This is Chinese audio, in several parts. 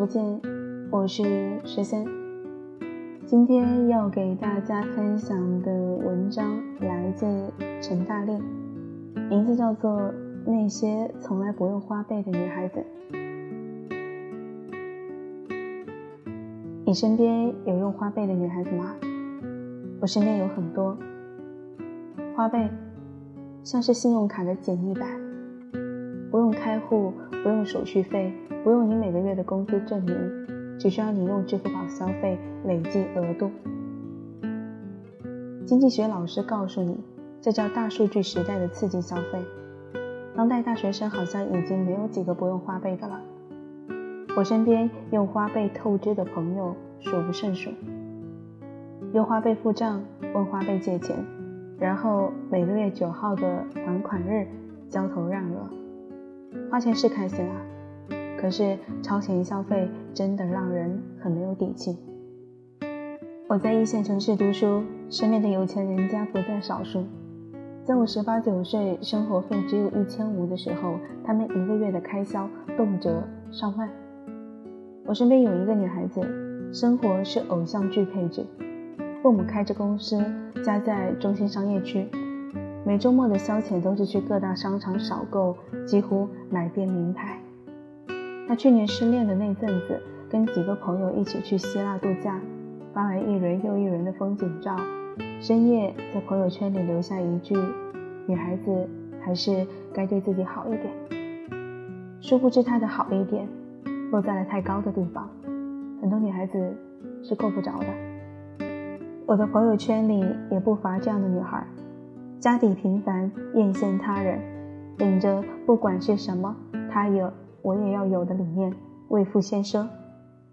不见，我是十三。今天要给大家分享的文章来自陈大力，名字叫做《那些从来不用花呗的女孩子》。你身边有用花呗的女孩子吗？我身边有很多。花呗像是信用卡的简易版，开户，不用手续费。不用你每个月的工资证明，只需要你用支付宝消费累计额度。经济学老师告诉你，这叫大数据时代的刺激消费。当代大学生好像已经没有几个不用花呗的了。我身边用花呗透支的朋友数不胜数。用花呗付账，问花呗借钱，然后每个月九号的还款日焦头烂额。花钱是开心啊。可是超前消费真的让人很没有底气。我在一线城市读书，身边的有钱人家不在少数。在我十八九岁，生活费只有一千五的时候，他们一个月的开销动辄上万。我身边有一个女孩子，生活是偶像剧配置，父母开着公司，家在中心商业区，每周末的消遣都是去各大商场扫购，几乎买遍名牌。他去年失恋的那阵子，跟几个朋友一起去希腊度假，发来一轮又一轮的风景照，深夜在朋友圈里留下一句：“女孩子还是该对自己好一点。”殊不知他的好一点落在了太高的地方，很多女孩子是够不着的。我的朋友圈里也不乏这样的女孩，家底平凡，艳羡他人，秉着不管是什么，他有。我也要有的理念，为富先奢。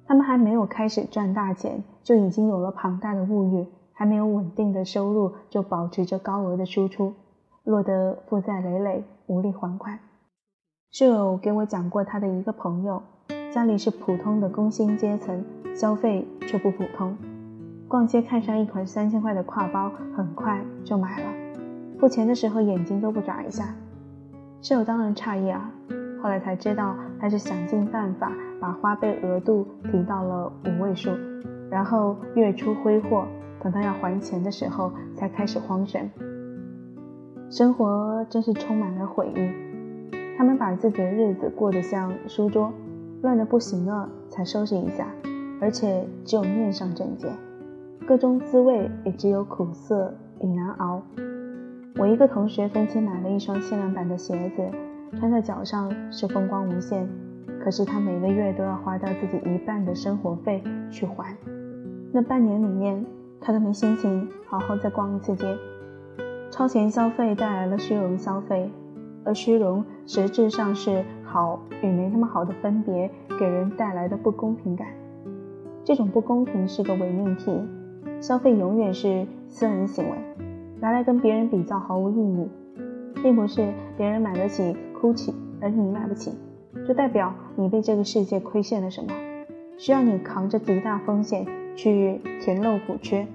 他们还没有开始赚大钱，就已经有了庞大的物欲；还没有稳定的收入，就保持着高额的输出，落得负债累累，无力还款。室友给我讲过他的一个朋友，家里是普通的工薪阶层，消费却不普通。逛街看上一款三千块的挎包，很快就买了，付钱的时候眼睛都不眨一下。室友当然诧异啊。后来才知道，他是想尽办法把花呗额度提到了五位数，然后月初挥霍，等到要还钱的时候才开始慌神。生活真是充满了悔意。他们把自己的日子过得像书桌，乱得不行了才收拾一下，而且只有面上整洁，各种滋味也只有苦涩与难熬。我一个同学分期买了一双限量版的鞋子。穿在脚上是风光无限，可是他每个月都要花掉自己一半的生活费去还。那半年里面，他都没心情好好再逛一次街。超前消费带来了虚荣消费，而虚荣实质上是好与没那么好的分别，给人带来的不公平感。这种不公平是个伪命题，消费永远是私人行为，拿来跟别人比较毫无意义，并不是别人买得起。哭泣，而你买不起，就代表你被这个世界亏欠了什么，需要你扛着极大风险去填漏补缺。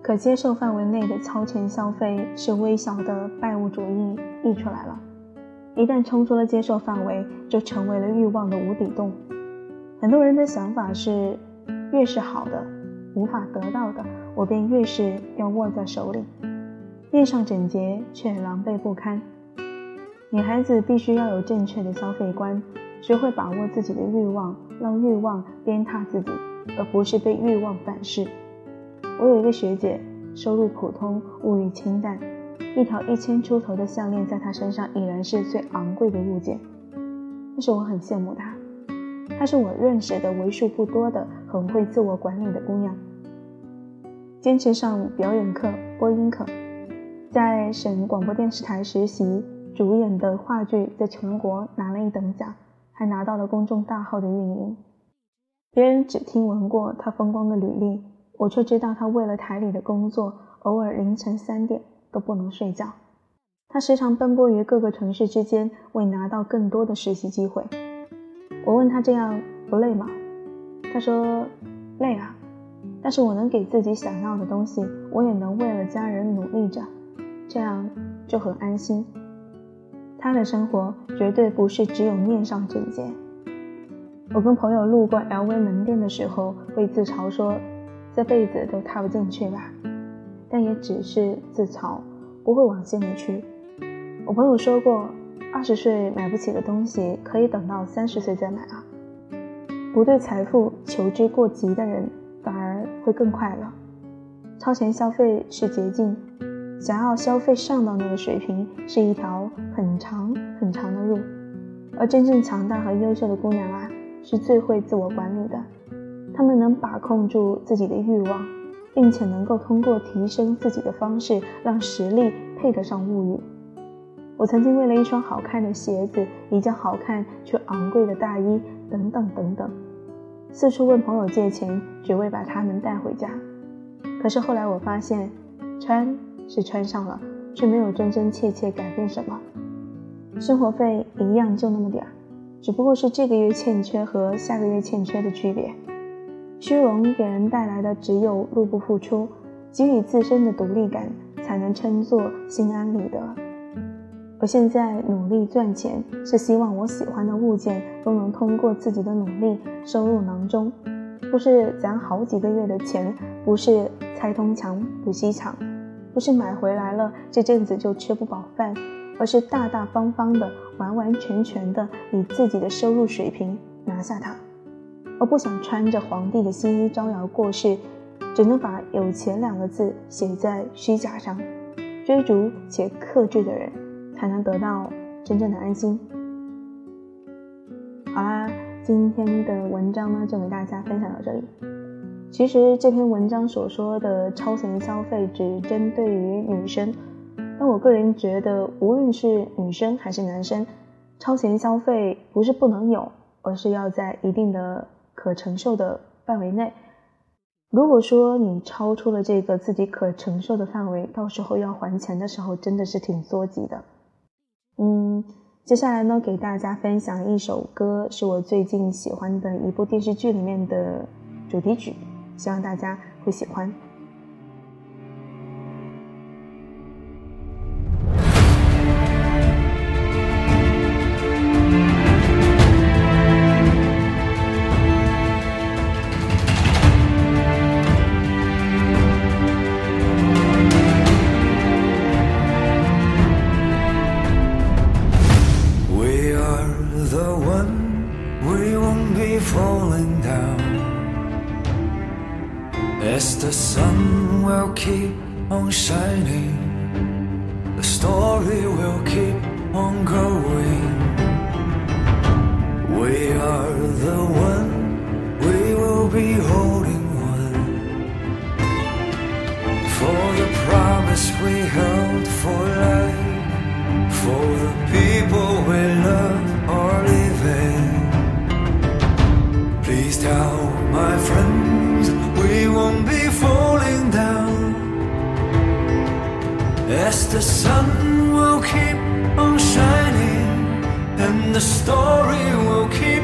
可接受范围内的超前消费是微小的拜物主义溢出来了，一旦冲出了接受范围，就成为了欲望的无底洞。很多人的想法是，越是好的，无法得到的，我便越是要握在手里，面上整洁却狼狈不堪。女孩子必须要有正确的消费观，学会把握自己的欲望，让欲望鞭挞自己，而不是被欲望反噬。我有一个学姐，收入普通，物欲清淡，一条一千出头的项链在她身上已然是最昂贵的物件。但是我很羡慕她，她是我认识的为数不多的很会自我管理的姑娘。坚持上表演课、播音课，在省广播电视台实习。主演的话剧在全国拿了一等奖，还拿到了公众大号的运营。别人只听闻过他风光的履历，我却知道他为了台里的工作，偶尔凌晨三点都不能睡觉。他时常奔波于各个城市之间，为拿到更多的实习机会。我问他这样不累吗？他说累啊，但是我能给自己想要的东西，我也能为了家人努力着，这样就很安心。他的生活绝对不是只有面上整洁。我跟朋友路过 LV 门店的时候，会自嘲说：“这辈子都踏不进去吧。”但也只是自嘲，不会往心里去。我朋友说过，二十岁买不起的东西，可以等到三十岁再买啊。不对财富求之过急的人，反而会更快乐。超前消费是捷径，想要消费上到那个水平，是一条很长很长的路。而真正强大和优秀的姑娘啊，是最会自我管理的。她们能把控住自己的欲望，并且能够通过提升自己的方式，让实力配得上物欲。我曾经为了一双好看的鞋子，一件好看却昂贵的大衣，等等等等，四处问朋友借钱，只为把他们带回家。可是后来我发现，穿是穿上了，却没有真真切切改变什么。生活费一样就那么点儿，只不过是这个月欠缺和下个月欠缺的区别。虚荣给人带来的只有入不敷出，给予自身的独立感，才能称作心安理得。我现在努力赚钱，是希望我喜欢的物件都能通过自己的努力收入囊中，不是攒好几个月的钱，不是拆东墙补西墙，不是买回来了这阵子就吃不饱饭。而是大大方方的、完完全全的以自己的收入水平拿下它，而不想穿着皇帝的新衣招摇过市，只能把“有钱”两个字写在虚假上。追逐且克制的人，才能得到真正的安心。好啦，今天的文章呢，就给大家分享到这里。其实这篇文章所说的超前消费，只针对于女生。但我个人觉得，无论是女生还是男生，超前消费不是不能有，而是要在一定的可承受的范围内。如果说你超出了这个自己可承受的范围，到时候要还钱的时候，真的是挺缩急的。嗯，接下来呢，给大家分享一首歌，是我最近喜欢的一部电视剧里面的主题曲，希望大家会喜欢。As the sun will keep on shining, the story will keep on going. We are the one, we will be holding one. For the promise we held for life, for the people we love the sun will keep on shining and the story will keep